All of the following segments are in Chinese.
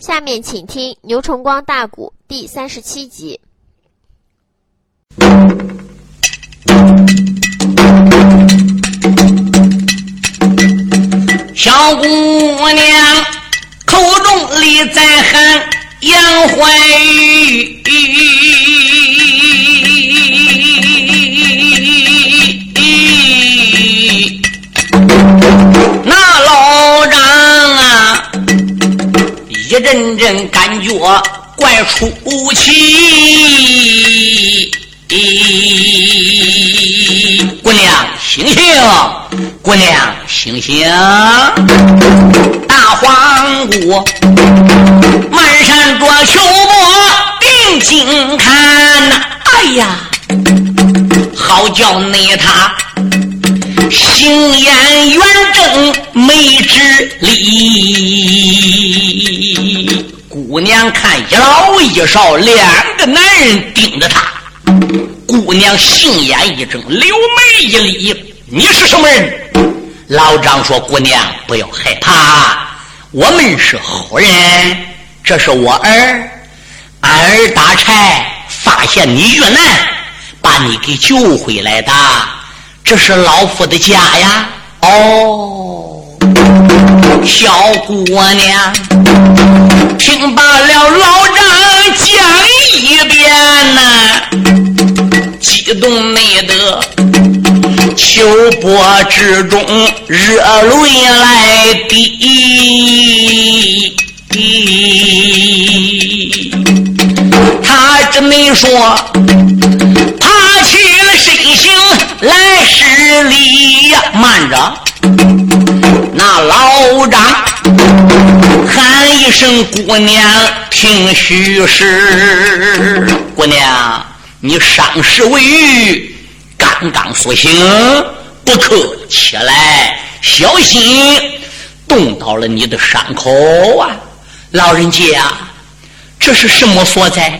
下面请听牛崇光大鼓第三十七集。小姑娘口中里在喊杨怀玉，阵阵感觉怪出奇。姑娘醒醒，姑娘醒醒！大黄姑满山着秋波定睛看呐，哎呀，好叫你他行眼圆睁没直理。姑娘看一老一少两个男人盯着她。姑娘杏眼一睁，柳眉一立：“你是什么人？”老张说：“姑娘不要害怕，我们是好人。这是我儿，俺儿打柴发现你遇难，把你给救回来的。这是老夫的家呀。”哦，小姑娘听罢了老张讲一遍呐。激动没得，秋波之中热泪来滴。他这没说，来施礼呀。慢着，那老张喊一声：“姑娘，听虚实。”姑娘。你伤势未愈，刚刚苏醒，不可起来，小心冻到了你的伤口啊！老人家，这是什么所在？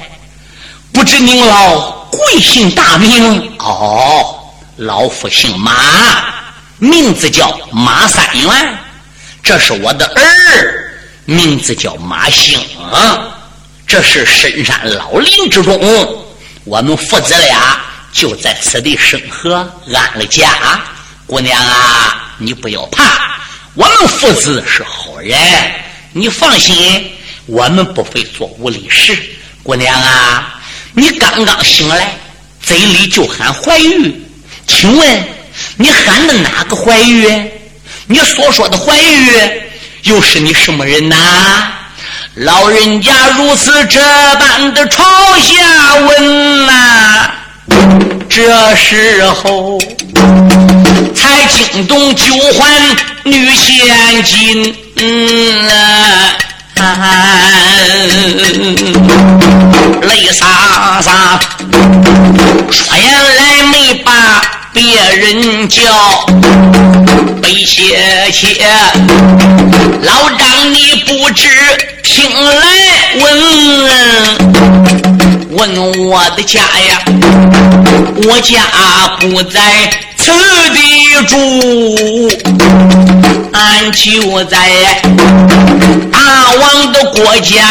不知您老贵姓大名？哦，老夫姓马，名字叫马三元。这是我的儿，名字叫马兴。这是深山老林之中。我们父子俩就在此地生和，安了家。姑娘啊，你不要怕，我们父子是好人，你放心，我们不会做无理事。姑娘啊，你刚刚醒来，嘴里就喊怀玉，请问你喊的哪个怀玉？你所说的怀玉又是你什么人呐？老人家如此这般的朝下问呐，这时候才惊动九环女千金，泪洒洒，说言来没把别人叫，悲切切，老张你不知。听来问问我的家呀，我家不在此地住，俺就在大王的国家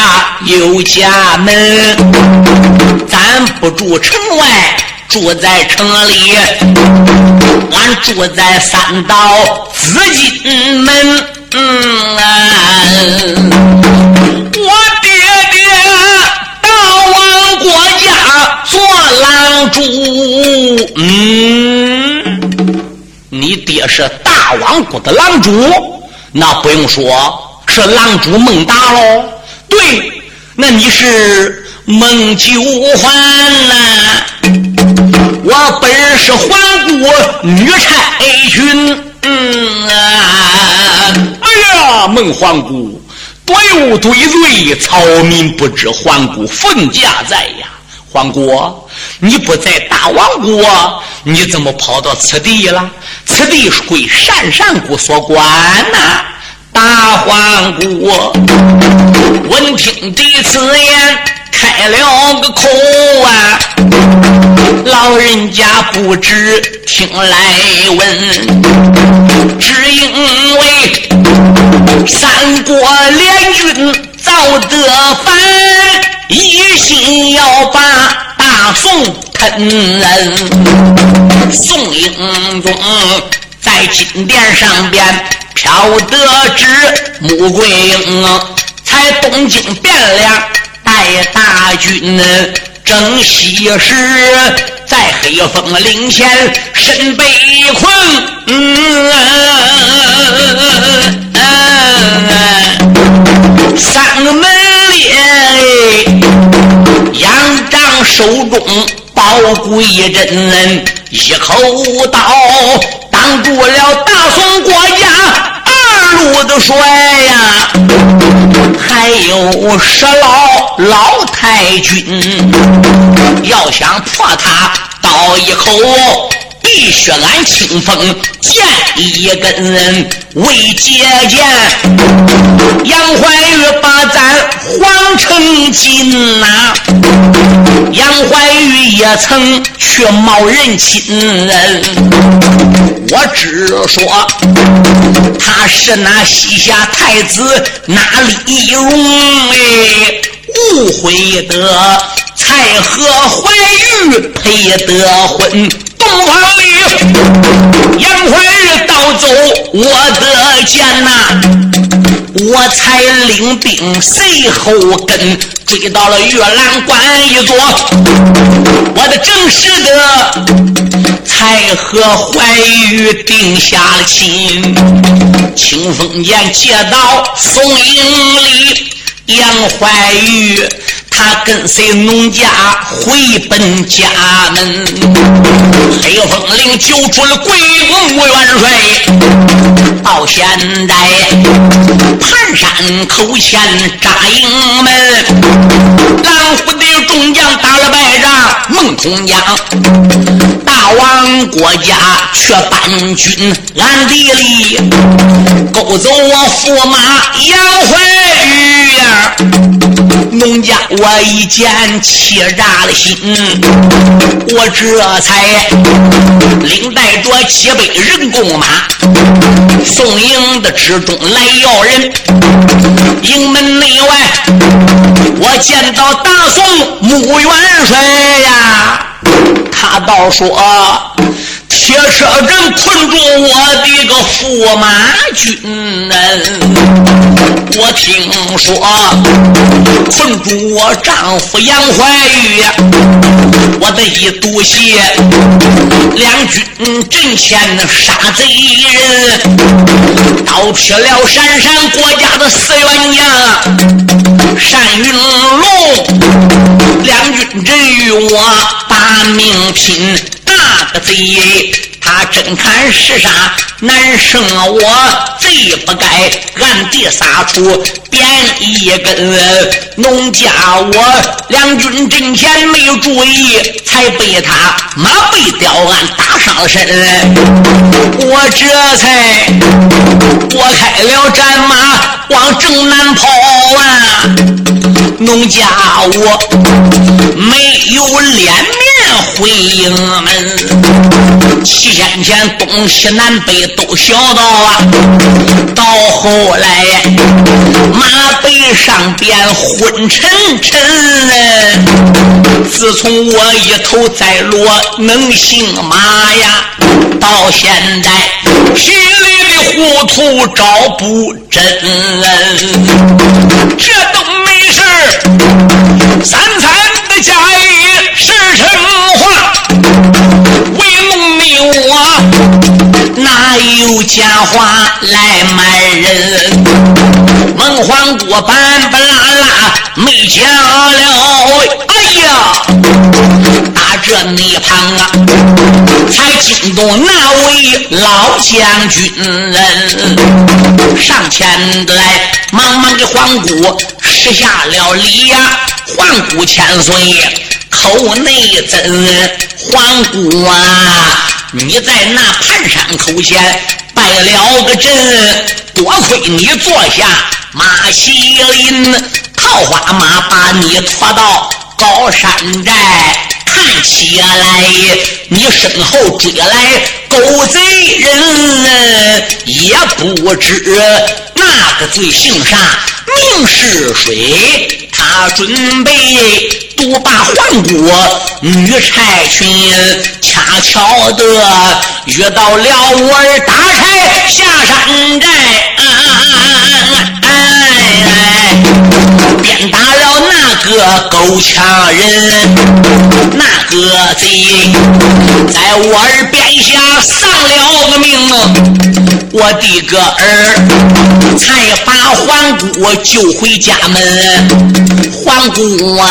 有家门，咱不住城外，住在城里，俺住在三道紫金门。嗯。我爹爹大王国家做郎主，嗯，你爹是大王国的郎主，那不用说，是郎主孟达喽。对，那你是孟九环呐。我本是环国女差军，嗯啊，哎呀，孟皇姑。多有对罪，草民不知，皇姑凤驾在呀！皇姑，你不在大王国，你怎么跑到此地了？此地是归单善谷所管呐！大皇姑闻听的此言，开了个口啊！老人家不知听来问，只因为三国联军在赵德凡一心要把大宋吞。宋英宗在金殿上边飘得知穆桂英才东京汴梁带大军。正西时，在黑风岭前身被困，三个门列，杨仗手中宝贵阵，一口刀挡住了大宋国家。路的帅呀，还有十老老太君，要想破他倒一口。必须俺清风剑一根为借鉴，杨怀玉把咱皇城进呐，杨怀玉也曾去冒人亲人，我只说他是那西夏太子哪里容哎，误会的才和怀玉配得婚。东方里，杨怀玉盗走我的剑呐，我才领兵随后跟，追到了月兰关一座，我的正式的才和怀玉定下了亲。清风剑接到宋营里，杨怀玉。他跟随农家回奔家门，黑风岭救出了桂公元帅。到现在，盘山口前扎营门，蓝虎的众将打了败仗，孟通江大王国家却搬军暗地里勾走我驸马杨怀玉。农家我一见气炸了心，我这才领带着几百人弓马，送营的之中来要人。营门内外，我见到大宋穆元帅呀，他倒说。铁车人困住我的个驸马军呢，我听说困住我丈夫杨怀玉，我的一肚血，两军阵前杀贼人，刀劈了山山国家的四员将单云龙，两军阵与我把命拼。那个贼，他真看是啥？难胜我，贼不该暗地撒出鞭一根。农家我两军阵前没有注意，才被他马背吊鞍打伤身。我这才拨开了战马往正南跑啊！农家我没有脸面回营门，七天前东西南北都小道啊，到后来马背上边昏沉沉，自从我一头栽落能行马呀，到现在心里的糊涂找不真，这都三餐的家业是成话，为农民我哪有假话来瞒人？孟皇国板不拉拉没讲了，哎呀！这泥旁啊，才惊动那位老将军，上前来忙忙给皇姑施下了礼呀。皇姑千岁，口内怎，皇姑啊，你在那盘山口前拜了个阵，多亏你坐下马西林，桃花马把你拖到高山寨。看起来，你身后追来狗贼人，也不知那个罪姓啥，名是谁。他准备独霸皇国，女差群恰巧的遇到了我儿打柴下山寨。鞭打了那个狗强人，那个贼在我耳边下丧了个命，我的个儿才把皇姑救回家门。皇姑啊，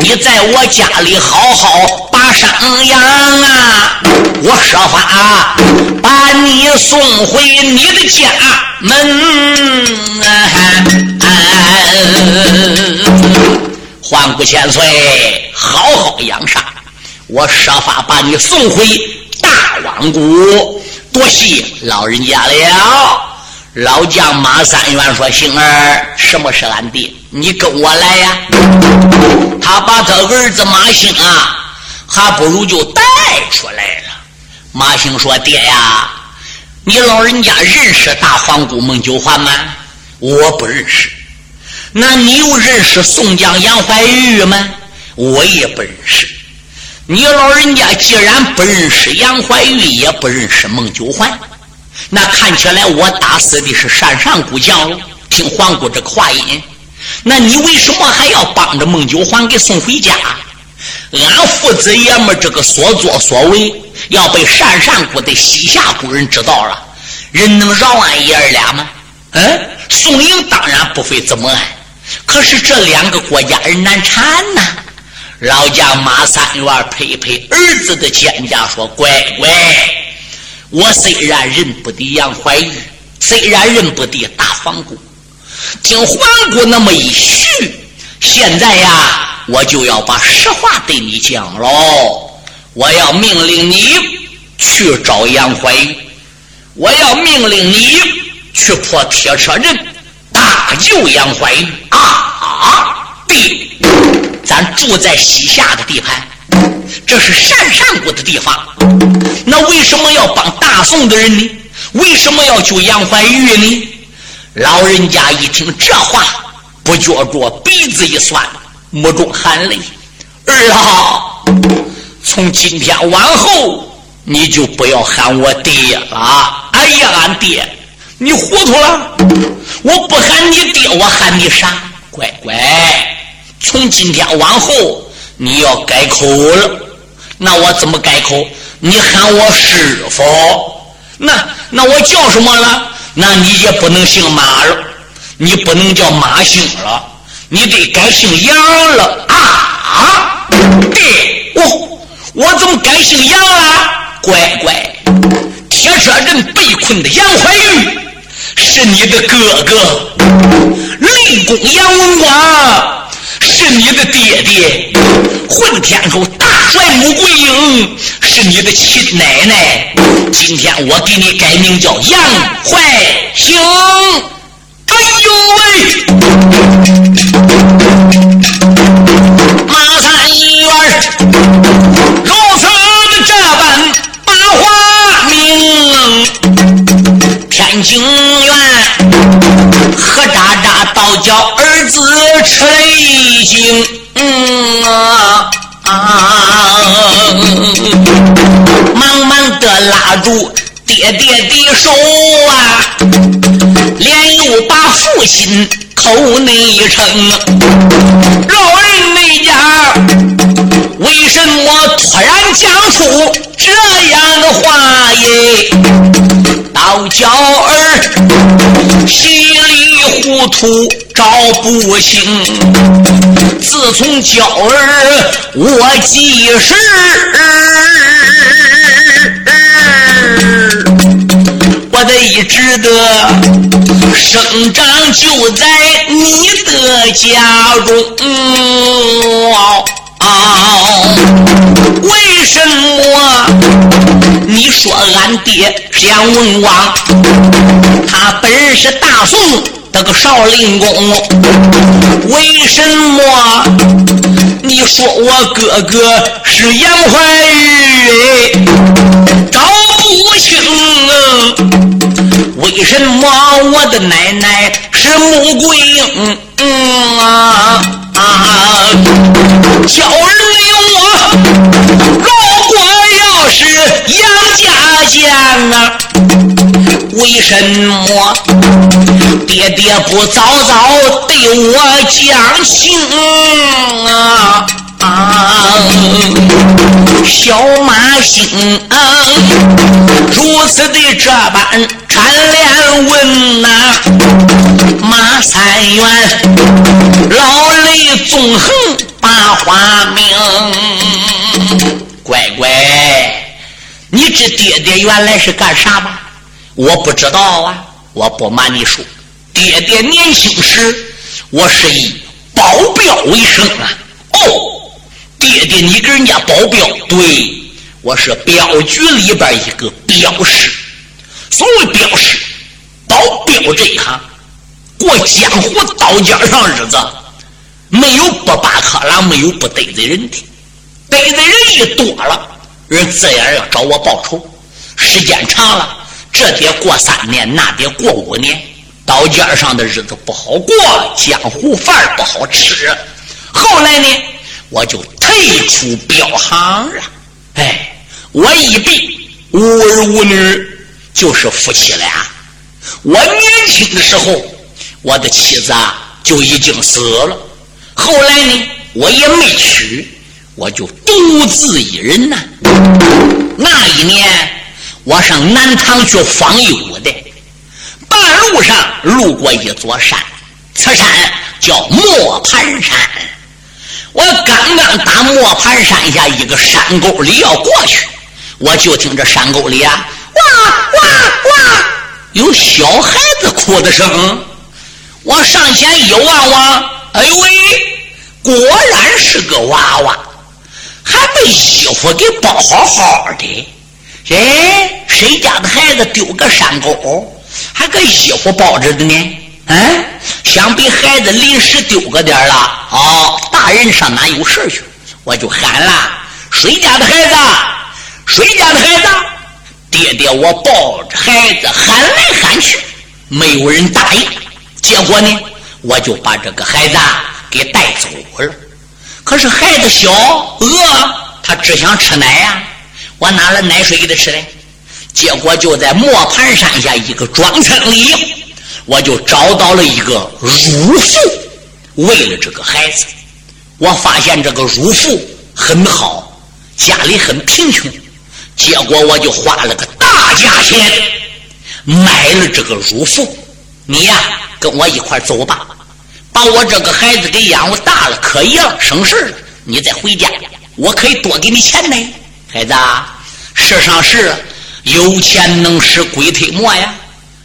你在我家里好好把伤养啊，我设法把你送回你的家门。皇姑千岁，好好养伤，我设法把你送回大王谷。多谢老人家了。老将马三元说：“星儿，什么是俺爹？你跟我来呀。”他把他儿子马兴啊，还不如就带出来了。马兴说：“爹呀，你老人家认识大皇姑孟九环吗？我不认识。”那你又认识宋江杨怀玉吗？我也不认识。你老人家既然不认识杨怀玉，也不认识孟九环，那看起来我打死的是山上古将听皇姑这个话音，那你为什么还要帮着孟九环给送回家？俺父子爷们这个所作所为，要被单善姑的西夏姑人知道了，人能饶俺爷儿俩吗？嗯，宋英当然不会这么安。可是这两个国家人难缠呐！老将马三元拍拍儿子的肩胛说：“乖乖，我虽然认不得杨怀玉，虽然认不得大皇姑，听皇姑那么一叙，现在呀，我就要把实话对你讲喽。我要命令你去找杨怀玉，我要命令你去破铁车阵。”大救杨怀玉啊！啊对，咱住在西夏的地盘，这是单善国的地方。那为什么要帮大宋的人呢？为什么要救杨怀玉呢？老人家一听这话，不觉着鼻子一酸，目中含泪。儿啊，从今天往后，你就不要喊我爹了。哎呀，俺爹。你糊涂了！我不喊你爹，我喊你啥？乖乖，从今天往后你要改口了。那我怎么改口？你喊我师傅。那那我叫什么了？那你也不能姓马了，你不能叫马姓了，你得改姓杨了啊！爹，我我怎么改姓杨了？乖乖，铁车阵被困的杨怀玉。是你的哥哥，雷公杨文广是你的爹爹，混天侯大帅穆桂英是你的亲奶奶。今天我给你改名叫杨怀兴。哎呦喂，马三元如此的这般把话明，天津院何渣渣倒。叫儿子吃了一惊，心口内称。老人那家为什么突然讲出这样的话耶？到娇儿稀里糊涂。找不清，自从娇儿我记事，我得一直的生长就在你的家中。为什么你说俺爹是杨文王，他本是大宋？的个少林公，为什么你说我哥哥是杨怀玉，找不清为什么我的奶奶是穆桂英啊？叫儿女我，如果要是杨家将啊，为什么爹爹不早早对我讲情啊？小马心如此的这般缠问呐，马三元老泪纵横把花名。乖乖，你这爹爹原来是干啥吧？我不知道啊，我不瞒你说，爹爹年轻时我是以保镖为生啊。哦。爹爹，你给人家保镖？对，我是镖局里边一个镖师。所谓镖师，保镖这一行，过江湖刀尖上日子，没有不扒克郎，没有不得罪人的。得罪人一多了，人自然要找我报仇。时间长了，这得过三年，那得过五年，刀尖上的日子不好过，江湖饭不好吃。后来呢？我就退出镖行了，哎，我一辈无儿无女，就是夫妻俩。我年轻的时候，我的妻子啊就已经死了。后来呢，我也没娶，我就独自一人呐。那一年，我上南唐去访友的，半路上路过一座山，此山叫磨盘山。我刚刚打磨盘山下一个山沟里要过去，我就听这山沟里啊，哇哇哇，有小孩子哭的声。我上前一望望，哎呦喂，果然是个娃娃，还被衣服给包好好的。哎，谁家的孩子丢个山沟，还个衣服包着的呢？嗯，想必孩子临时丢个点了。哦，大人上哪有事去？我就喊了：“谁家的孩子？谁家的孩子？”爹爹，我抱着孩子喊来喊去，没有人答应。结果呢，我就把这个孩子给带走了。可是孩子小，饿，他只想吃奶呀。我拿了奶水给他吃嘞。结果就在磨盘山下一个庄村里。我就找到了一个乳妇，为了这个孩子，我发现这个乳妇很好，家里很贫穷，结果我就花了个大价钱买了这个乳妇。你呀，跟我一块走吧，把我这个孩子给养活大了，可以了，省事了。你再回家，我可以多给你钱呢。孩子，世上事有钱能使鬼推磨呀。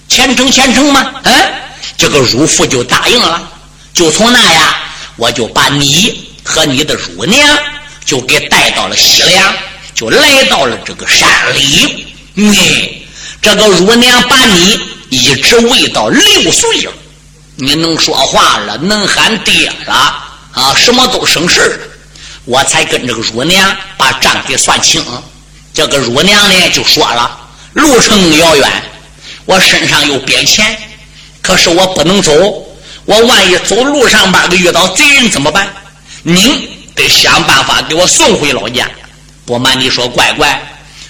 虔诚虔诚吗？嗯，这个乳父就答应了。就从那呀，我就把你和你的乳娘就给带到了西凉，就来到了这个山里。你这个乳娘把你一直喂到六岁了，你能说话了，能喊爹了啊，什么都省事了。我才跟这个乳娘把账给算清。这个乳娘呢就说了，路程遥远。我身上有鞭钱，可是我不能走。我万一走路上边遇到贼人怎么办？你得想办法给我送回老家。不瞒你说，乖乖，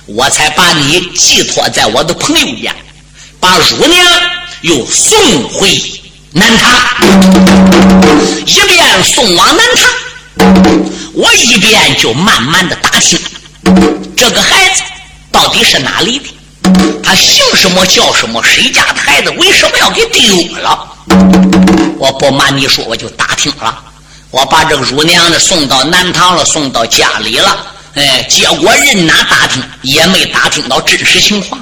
我才把你寄托在我的朋友家，把乳娘又送回南唐。一边送往南唐，我一边就慢慢的打听这个孩子到底是哪里的。他姓什么叫什么？谁家的孩子为什么要给丢了？我不瞒你说，我就打听了。我把这个乳娘呢送到南唐了，送到家里了。哎，结果人哪打听也没打听到真实情况，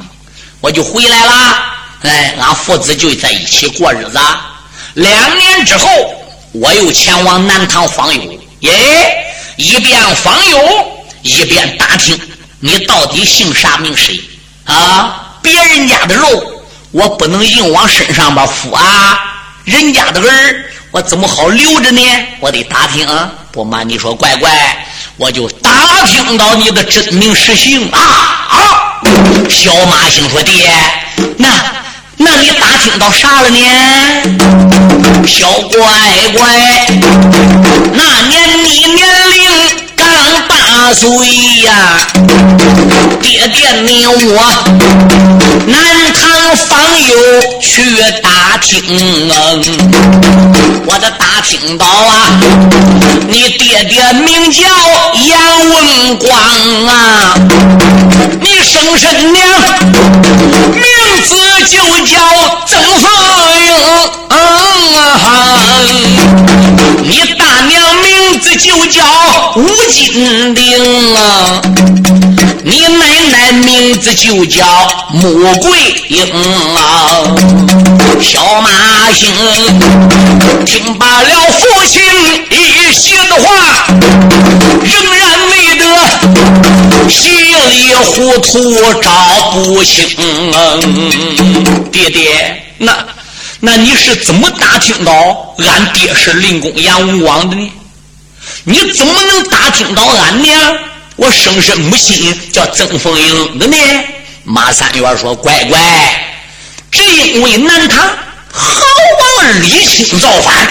我就回来了。哎，俺父子就在一起过日子。两年之后，我又前往南唐访友。耶，一边访友一边打听你到底姓啥名谁。啊！别人家的肉，我不能硬往身上边敷啊！人家的儿，我怎么好留着呢？我得打听啊。不瞒你说，乖乖，我就打听到你的真名实姓啊啊！小马星说：“爹，那那你打听到啥了呢？”小乖乖，那年你年龄。八岁呀，爹爹你我南唐访友去打听，我的打听到啊，你爹爹名叫杨文广啊，你生身娘名字就叫金玲啊，你奶奶名字就叫穆桂英啊。小马星听罢了父亲一席的话，仍然没得稀里糊涂找不清。爹爹，那。那你是怎么打听到俺爹是灵公杨武王的呢？你怎么能打听到俺呢我生身母亲叫曾凤英的呢？马三元说：“乖乖，只因为南唐好王李清造反，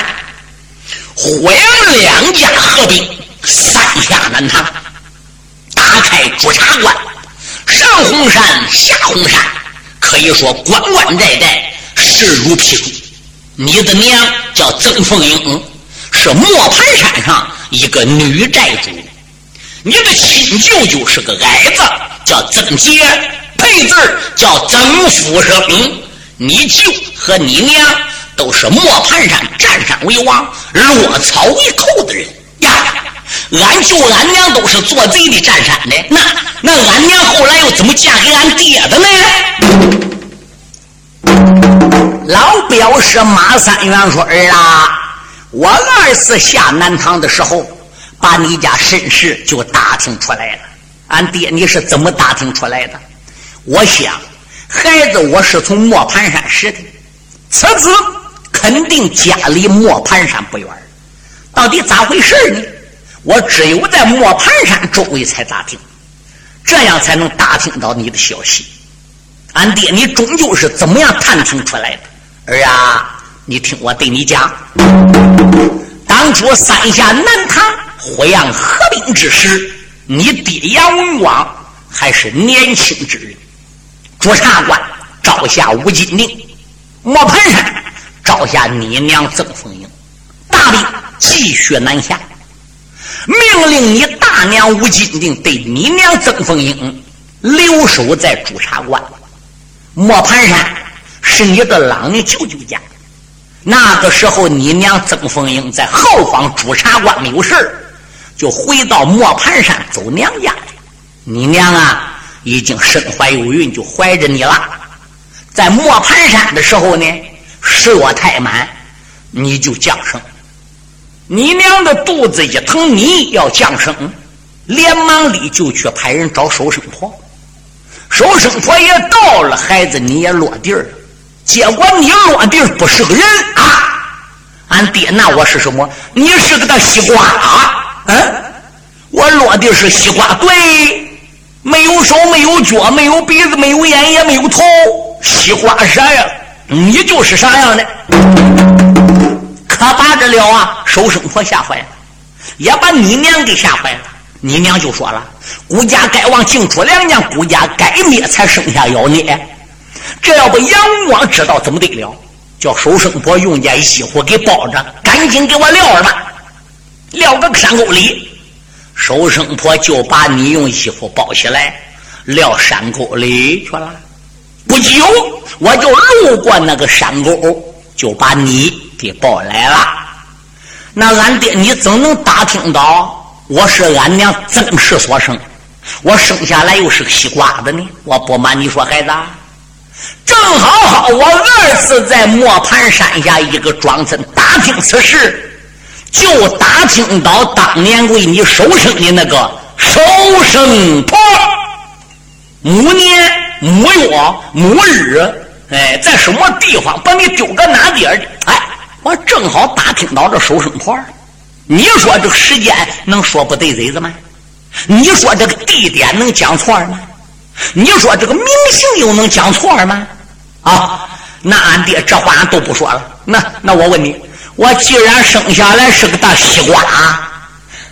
火阳两家合并，三下南唐，打开朱砂关，上红山下红山，可以说关关寨寨。”势如霹雳，你的娘叫曾凤英，是磨盘山上一个女寨主。你的亲舅舅是个矮子，叫曾杰，配字叫曾福生。你舅和你娘都是磨盘山占山为王、落草为寇的人呀。俺舅俺娘都是做贼的占山的，那那俺娘后来又怎么嫁给俺爹的呢？老表是马三元说：“儿啊，我二次下南唐的时候，把你家身世就打听出来了。俺爹你是怎么打听出来的？我想，孩子我是从磨盘山识的，此子肯定家离磨盘山不远。到底咋回事呢？我只有在磨盘山周围才打听，这样才能打听到你的消息。俺爹你终究是怎么样探听出来的？”儿啊，你听我对你讲，当初三下南唐火阳合并之时，你爹杨文广还是年轻之人。朱察关招下吴金陵，磨盘山招下你娘曾凤英，大兵继续南下，命令你大娘吴金定对你娘曾凤英留守在朱察关，磨盘山。是你的郎舅舅家，那个时候你娘曾凤英在后方朱察关没有事就回到磨盘山走娘家。你娘啊，已经身怀有孕，就怀着你了。在磨盘山的时候呢，时若太满，你就降生。你娘的肚子一疼，你要降生，连忙里就去派人找收生婆。收生婆也到了，孩子你也落地儿。结果你落地不是个人啊！俺爹那我是什么？你是个大西瓜啊！嗯，我落地是西瓜，对，没有手，没有脚，没有鼻子，没有眼，也没有头，西瓜啥呀？你就是啥样的？可把这了啊！收生婆吓坏了，也把你娘给吓坏了。你娘就说了：“孤家该往净出良娘，孤家该灭才生下妖孽。”这要不杨文广知道怎么得了？叫收生婆用件衣服给包着，赶紧给我撂了吧，撂个山沟里。收生婆就把你用衣服包起来，撂山沟里去了。不久，我就路过那个山沟，就把你给抱来了。那俺爹，你怎能打听到我是俺娘曾氏所生？我生下来又是个西瓜子呢？我不瞒你说，孩子。正好好，我二次在磨盘山下一个庄村打听此事，就打听到当年为你收生的那个收生婆，母年母月母日，哎，在什么地方把你丢搁哪地儿的？哎，我正好打听到这收生婆你说这时间能说不对嘴子吗？你说这个地点能讲错吗？你说这个名姓又能讲错吗？啊，那俺爹这话俺都不说了。那那我问你，我既然生下来是个大西瓜，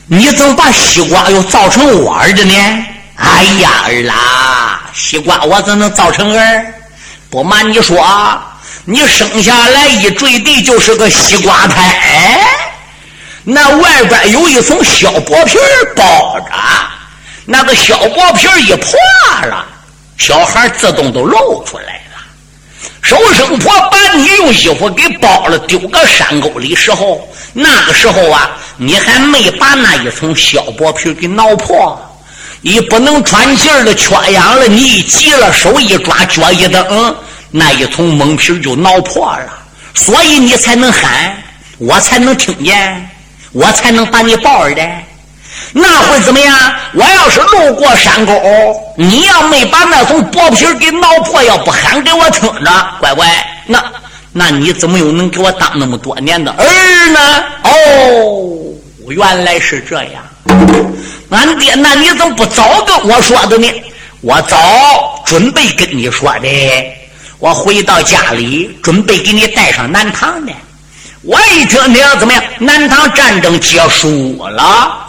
你怎么把西瓜又造成我儿子呢？哎呀儿啦，西瓜我怎能造成儿？不瞒你说，你生下来一坠地就是个西瓜胎，那外边有一层小薄皮包着。那个小薄皮一破了，小孩自动都露出来了。收生婆把你用衣服给包了，丢个山沟里时候，那个时候啊，你还没把那一层小薄皮给挠破。你不能喘气儿了，缺氧了，你一急了，手一抓，脚一蹬，那一层蒙皮就挠破了。所以你才能喊，我才能听见，我才能把你抱着的。那会怎么样？我要是路过山沟，你要没把那层薄皮给挠破，要不喊给我听着，乖乖，那那你怎么又能给我当那么多年的儿呢？哦，原来是这样。俺爹，那你怎么不早跟我说的呢？我早准备跟你说的。我回到家里，准备给你带上南唐的。我一听，你要怎么样？南唐战争结束了。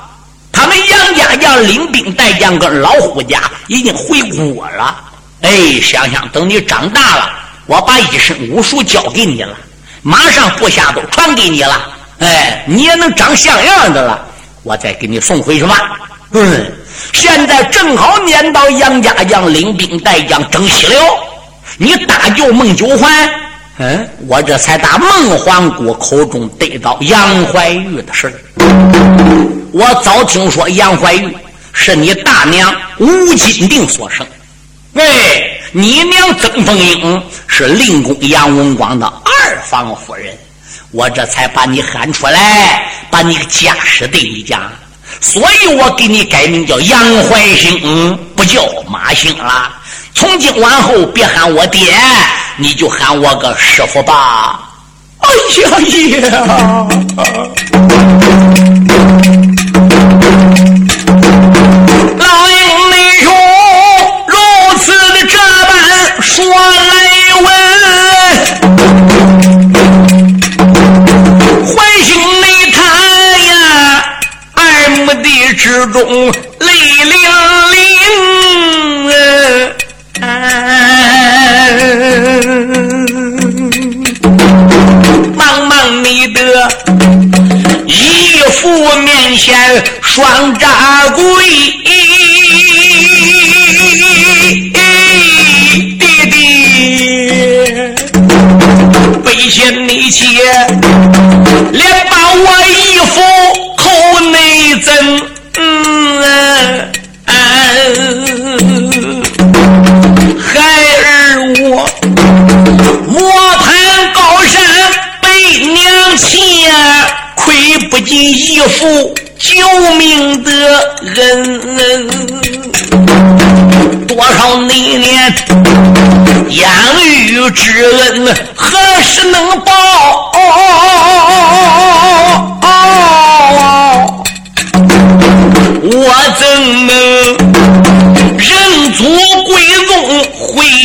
他们杨家将领兵带将跟老虎家已经回国了。哎，想想等你长大了，我把一身武术教给你了，马上部下都传给你了。哎，你也能长像样的了，我再给你送回去吧。嗯，现在正好撵到杨家将领兵带将征西了，你搭救孟九环。嗯，我这才打孟皇姑口中得到杨怀玉的事我早听说杨怀玉是你大娘吴金定所生，哎，你娘曾凤英是令公杨文广的二房夫人，我这才把你喊出来，把你个家世对你讲，所以我给你改名叫杨怀兴，不叫马兴了。从今往后，别喊我爹，你就喊我个师傅吧。哎呀呀！老英内兄如此的这般说来问，唤醒内他呀，二目的之中双扎跪，弟弟，背信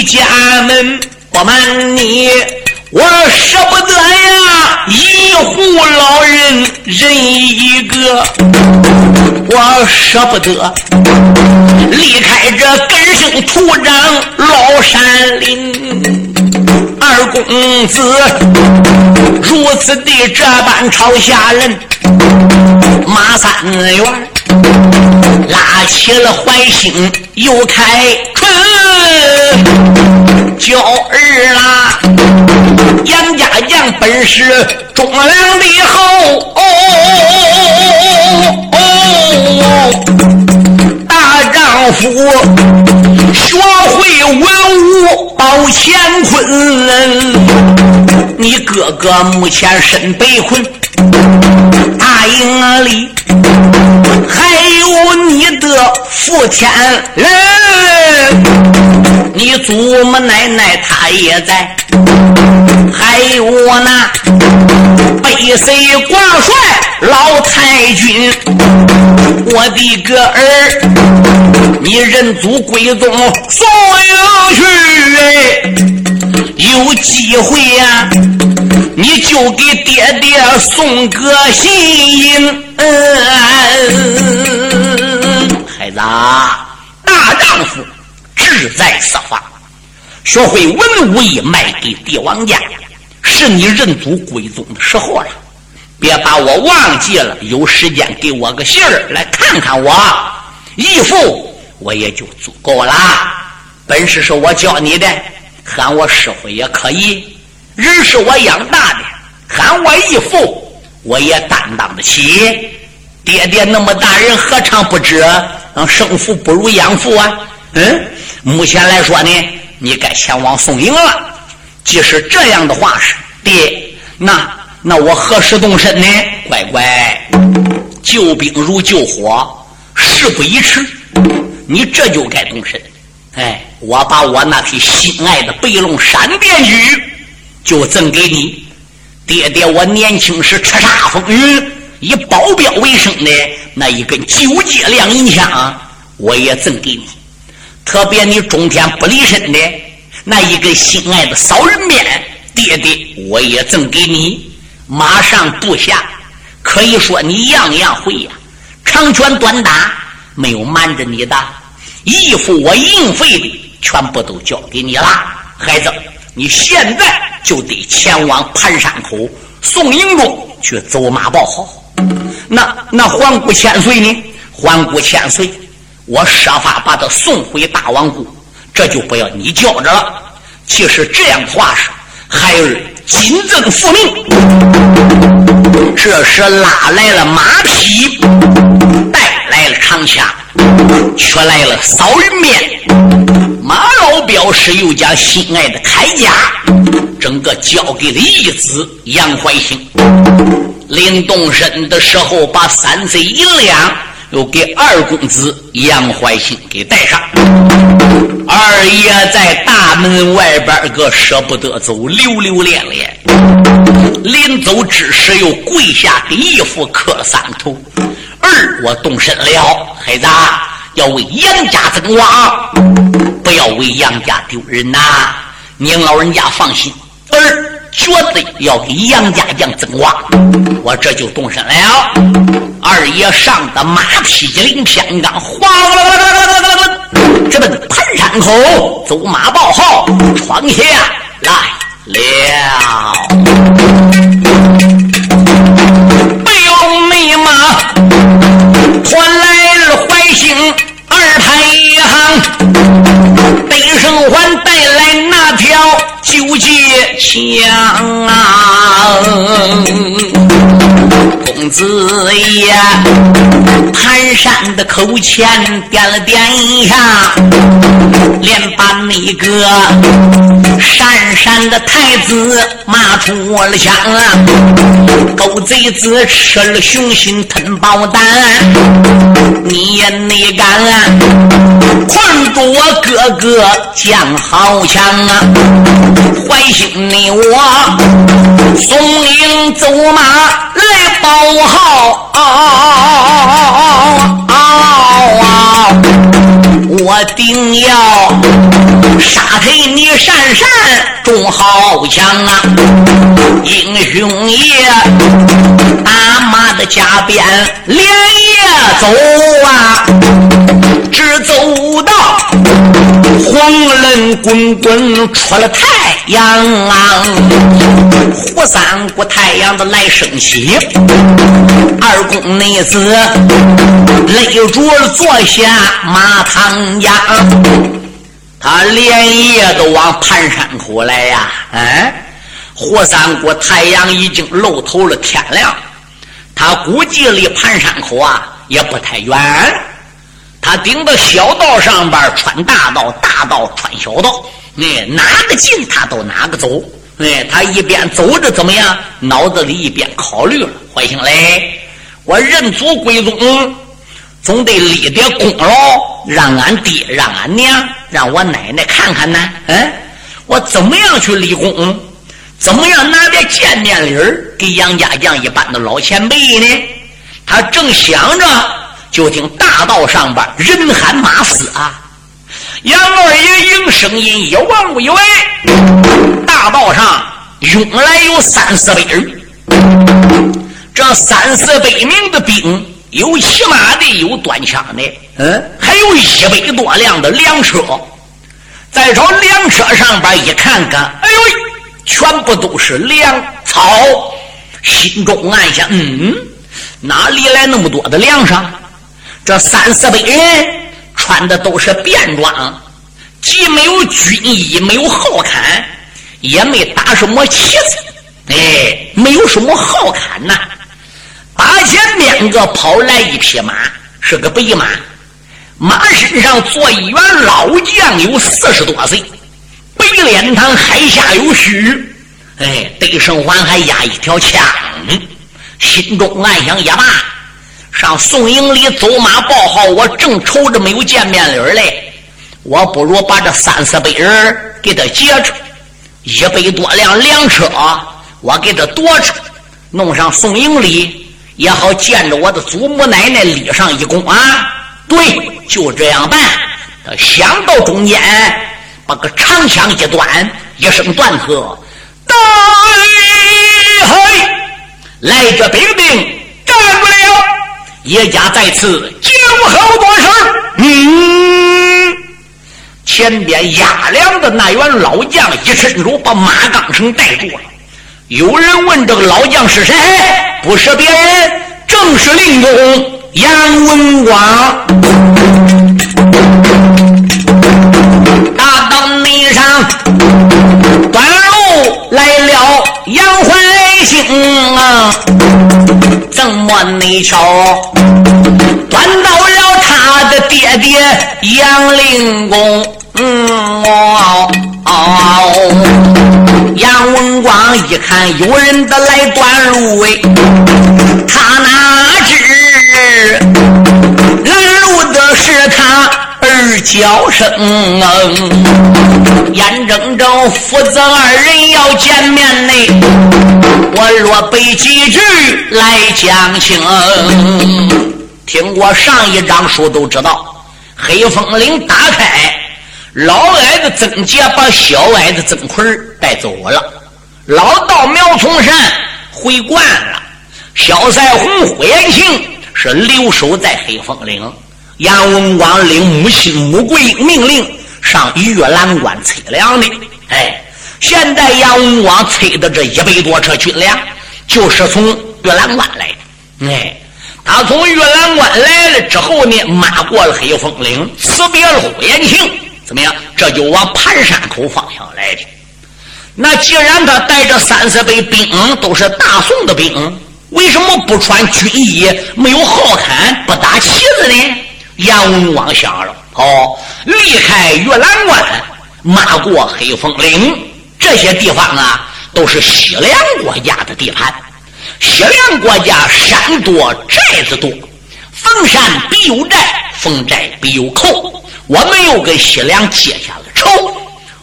家门？不瞒你。我舍不得呀，一户老人人一个，我舍不得离开这根生土长老山林。二公子如此的这般朝下人，马三元拉起了怀兴又开。娇儿啦，杨家将本是忠良的后，大丈夫学会文武保乾坤。你哥哥目前身被困，大营里还有你的父天人。你祖母奶奶她也在，还有那为谁挂帅老太君？我的个儿，你认祖归宗送迎去，有机会呀，你就给爹爹送个信。孩子，大丈夫志在四方，学会文武艺卖给帝王家，是你认祖归宗的时候了。别把我忘记了，有时间给我个信儿来看看我，义父我也就足够了。本事是我教你的，喊我师傅也可以。人是我养大的，喊我义父我也担当得起。爹爹那么大人，何尝不知生父不如养父啊？嗯，目前来说呢，你该前往宋营了。即使这样的话是爹，那。那我何时动身呢？乖乖，救兵如救火，事不宜迟。你这就该动身。哎，我把我那匹心爱的白龙闪电驹就赠给你。爹爹，我年轻时叱咤风云，以保镖为生的那一根九节亮银枪，我也赠给你。特别你中天不离身的那一根心爱的扫人鞭，爹爹，我也赠给你。马上部下，可以说你样样会呀，长拳短打没有瞒着你的，义父我应费的全部都交给你了。孩子，你现在就得前往盘山口宋营中去走马报号。那那环顾千岁呢？环顾千岁，我设法把他送回大王宫，这就不要你教着了。其实这样的话是孩儿。金正复命，这时拉来了马匹，带来了长枪，却来了扫人面。马老表师又将心爱的铠甲，整个交给了义子杨怀兴。临动身的时候，把三岁银两。又给二公子杨怀兴给带上，二爷在大门外边个舍不得走，留留恋恋。临走之时又跪下给义父磕了三头。儿，我动身了，孩子要为杨家增光，不要为杨家丢人呐。您老人家放心，儿。绝对要给杨家将增光，我这就动身了。二爷上的马匹领偏刚，哗啦啦啦啦啦啦啦直奔盘山口，走马报号，闯下来了。不用内马，传来了怀兴二太行，北胜环带来那条。九节枪啊，公子爷盘山的口前点了点一下，连把那个山山的太子骂出了枪啊！狗贼子吃了熊心吞豹胆，你也没敢困住我哥哥将豪强啊！怀心你我松营走马来报号，我定要杀退你善善众豪强啊！英雄爷打马的加鞭连夜走啊，直走到黄冷滚滚出了太。阳啊，胡三姑太阳的来升起，二宫内子累住了坐下马堂家，他连夜都往盘山口来呀。哎，胡三姑太阳已经露头了，天亮，他估计离盘山口啊也不太远，他顶到小道上边穿大道，大道穿小道。哎，哪个近他都哪个走。哎，他一边走着怎么样？脑子里一边考虑了。怀兴嘞，我认祖归宗，总得立点功劳，让俺爹、让俺娘、让我奶奶看看呢。嗯，我怎么样去立功？怎么样拿点见面礼儿给杨家将一般的老前辈呢？他正想着，就听大道上边人喊马嘶啊！杨二爷应声音一望一喂，大道上涌来有三四百人。这三四百名的兵，有骑马的，有端枪的，嗯，还有一百多辆的粮车。再朝粮车上边一看看，哎呦，全部都是粮草。心中暗想：嗯，哪里来那么多的粮食？这三四百人。穿的都是便装，既没有军衣，没有号坎，也没打什么旗子，哎，没有什么号坎呐。大前边个跑来一匹马，是个白马，马身上坐一员老将，有四十多岁，白脸膛，海下有须，哎，对生环还压一条枪，心中暗想：也罢。上宋营里走马报号，我正愁着没有见面礼嘞。我不如把这三四百人给他劫着，一百多辆粮车，我给他夺着，弄上宋营里，也好见着我的祖母奶奶立上一功啊！对，就这样办。他想到中间，把个长枪一端，一声断喝：“大嘿，来这兵丁干不了！”叶家在此，静候多事。嗯，前边压粮的那员老将一伸手把马钢绳带住了。有人问这个老将是谁？不是别人，正是令公杨文广。大道内上，端路来了杨怀兴啊。怎么你瞧，杨令公，嗯哦哦，杨文广一看有人的来断路哎，他哪知拦路的是他。儿叫声，眼睁睁父子二人要见面呢，我若背几句来讲情。听过上一章书都知道，黑风岭打开，老矮子曾杰把小矮子曾奎带走了，老道苗从善回关了，小赛红火延庆是留守在黑风岭。杨文广领母亲穆桂命令上玉兰关催粮的，哎，现在杨文广催的这一百多车军粮，就是从玉兰关来的。哎，他从玉兰关来了之后呢，马过了黑风岭，辞别了呼延庆，怎么样？这就往盘山口方向来的。那既然他带着三四百兵，都是大宋的兵，为什么不穿军衣，没有号坎，不打旗子呢？杨文广想了，哦，离开玉兰关，马过黑风岭，这些地方啊，都是西凉国家的地盘。西凉国家山多寨子多，逢山必有寨，逢寨必有寇。我们又跟西凉结下了仇，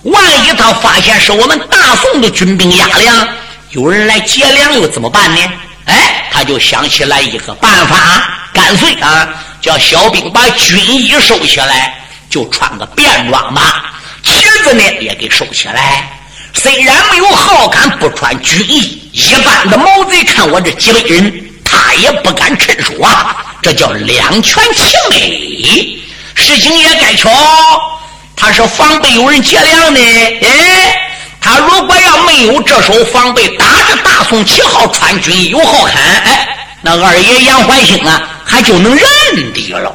万一他发现是我们大宋的军兵压粮，有人来劫粮，又怎么办呢？哎，他就想起来一个办法，干脆啊。叫小兵把军衣收起来，就穿个便装吧。旗子呢也给收起来。虽然没有好感，不穿军衣，一般的毛贼看我这几百人，他也不敢趁手啊。这叫两全其美。事情也该巧，他是防备有人劫粮的。哎，他如果要没有这手防备，打着大宋旗号，穿军衣有好看，哎，那二爷杨怀兴啊。还就能认得了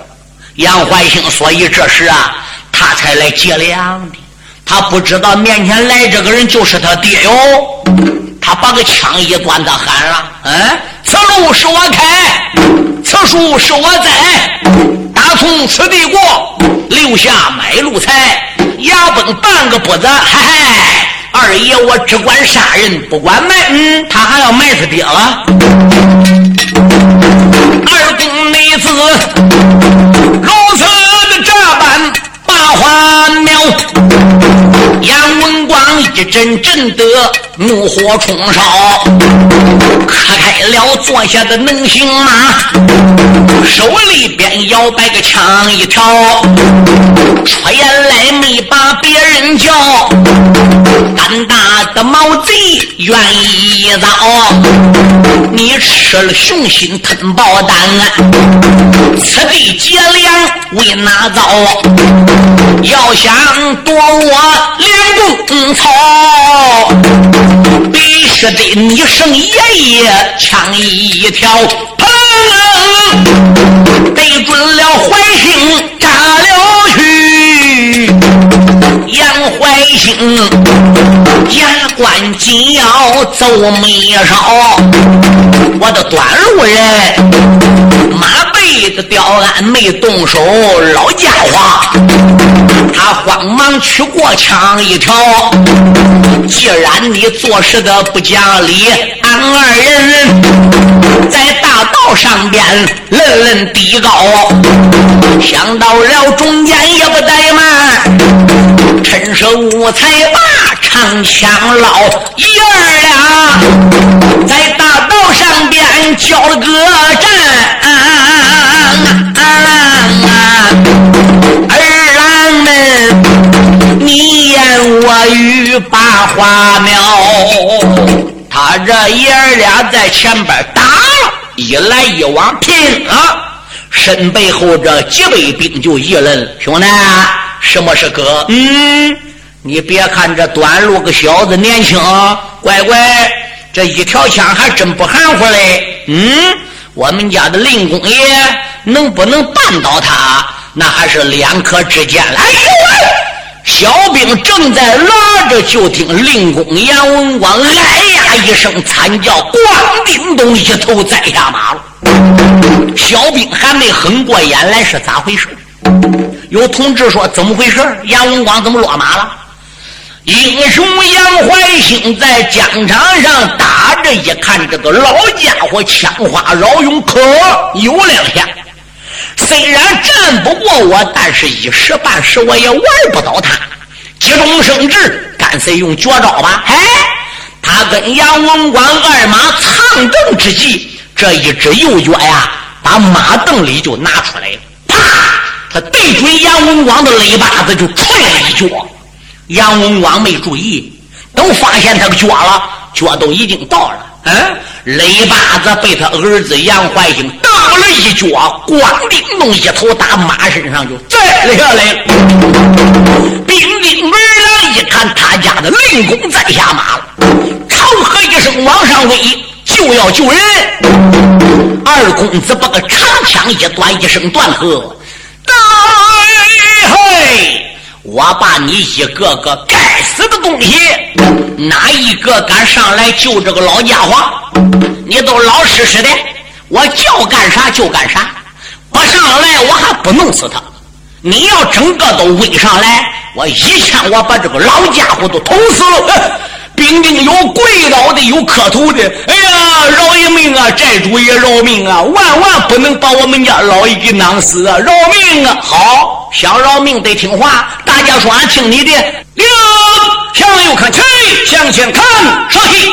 杨怀兴，所以这时啊，他才来劫粮的。他不知道面前来这个人就是他爹哟。他把个枪一端，他喊了：“嗯，此路是我开，此树是我栽，打从此地过，留下买路财，牙崩半个不子。嗨嗨，二爷我只管杀人，不管埋。嗯，他还要埋他爹了。”二公妹子如此的这般把话苗，杨文广一阵人震得怒火冲烧，磕开了坐下的能行马，手里边摇摆个枪一条，出言来没把别人叫，胆大的毛贼愿意遭，你吃了雄心吞豹胆，此地劫粮为哪遭？要想夺我两公草，必须得你声爷爷枪一条，砰！对准了怀兴扎了去，杨怀兴关紧咬皱眉梢，我的短路人马背子吊鞍没动手，老家伙。他慌忙取过枪一条，既然你做事的不讲理，俺二人在大道上边 lần lần 低高，想到了中间也不怠慢，趁手无才把长枪老，爷儿俩在大道上边交了个战。儿郎们你言我语把花苗，他这爷儿俩在前边打了一来一往拼啊，身背后这几百兵就议论：兄弟，什么是哥？嗯，你别看这短路个小子年轻，乖乖，这一条枪还真不含糊嘞。嗯，我们家的令公爷能不能绊倒他，那还是两可之间了。哎呦喂！小兵正在拉着，就听令公杨文广哎呀一声惨叫，咣叮咚一头栽下马了。小兵还没哼过眼来，是咋回事？有同志说怎么回事？杨文广怎么落马了？英雄杨怀兴在疆场上打着，一看这个老家伙枪花绕勇，可有两下。虽然战不过我，但是一时半时我也玩不倒他。急中生智，干脆用绝招吧！哎，他跟杨文广二马藏阵之际，这一只右脚呀，把马凳里就拿出来了。啪！他对准杨文广的肋巴子就踹了一脚。杨文广没注意，都发现他脚了，脚都已经到了。嗯，雷巴子被他儿子杨怀兴蹬了一脚，咣叮咚一头打马身上就栽了下来了。兵丁儿郎一看他家的令公在下马了，长喝一声往上威，就要救人。二公子把个长枪一端，一声断喝大：“嘿！”我把你一个个该死的东西，哪一个敢上来救这个老家伙？你都老实实的，我叫干啥就干啥，不上来我还不弄死他。你要整个都围上来，我一枪我把这个老家伙都捅死了。兵丁有跪倒的，有磕头的。哎呀，饶一命啊！寨主也饶命啊！万万不能把我们家老爷给囊死啊！饶命啊！好，想饶命得听话。大家说，俺听你的。六向右看齐，向前看，稍息。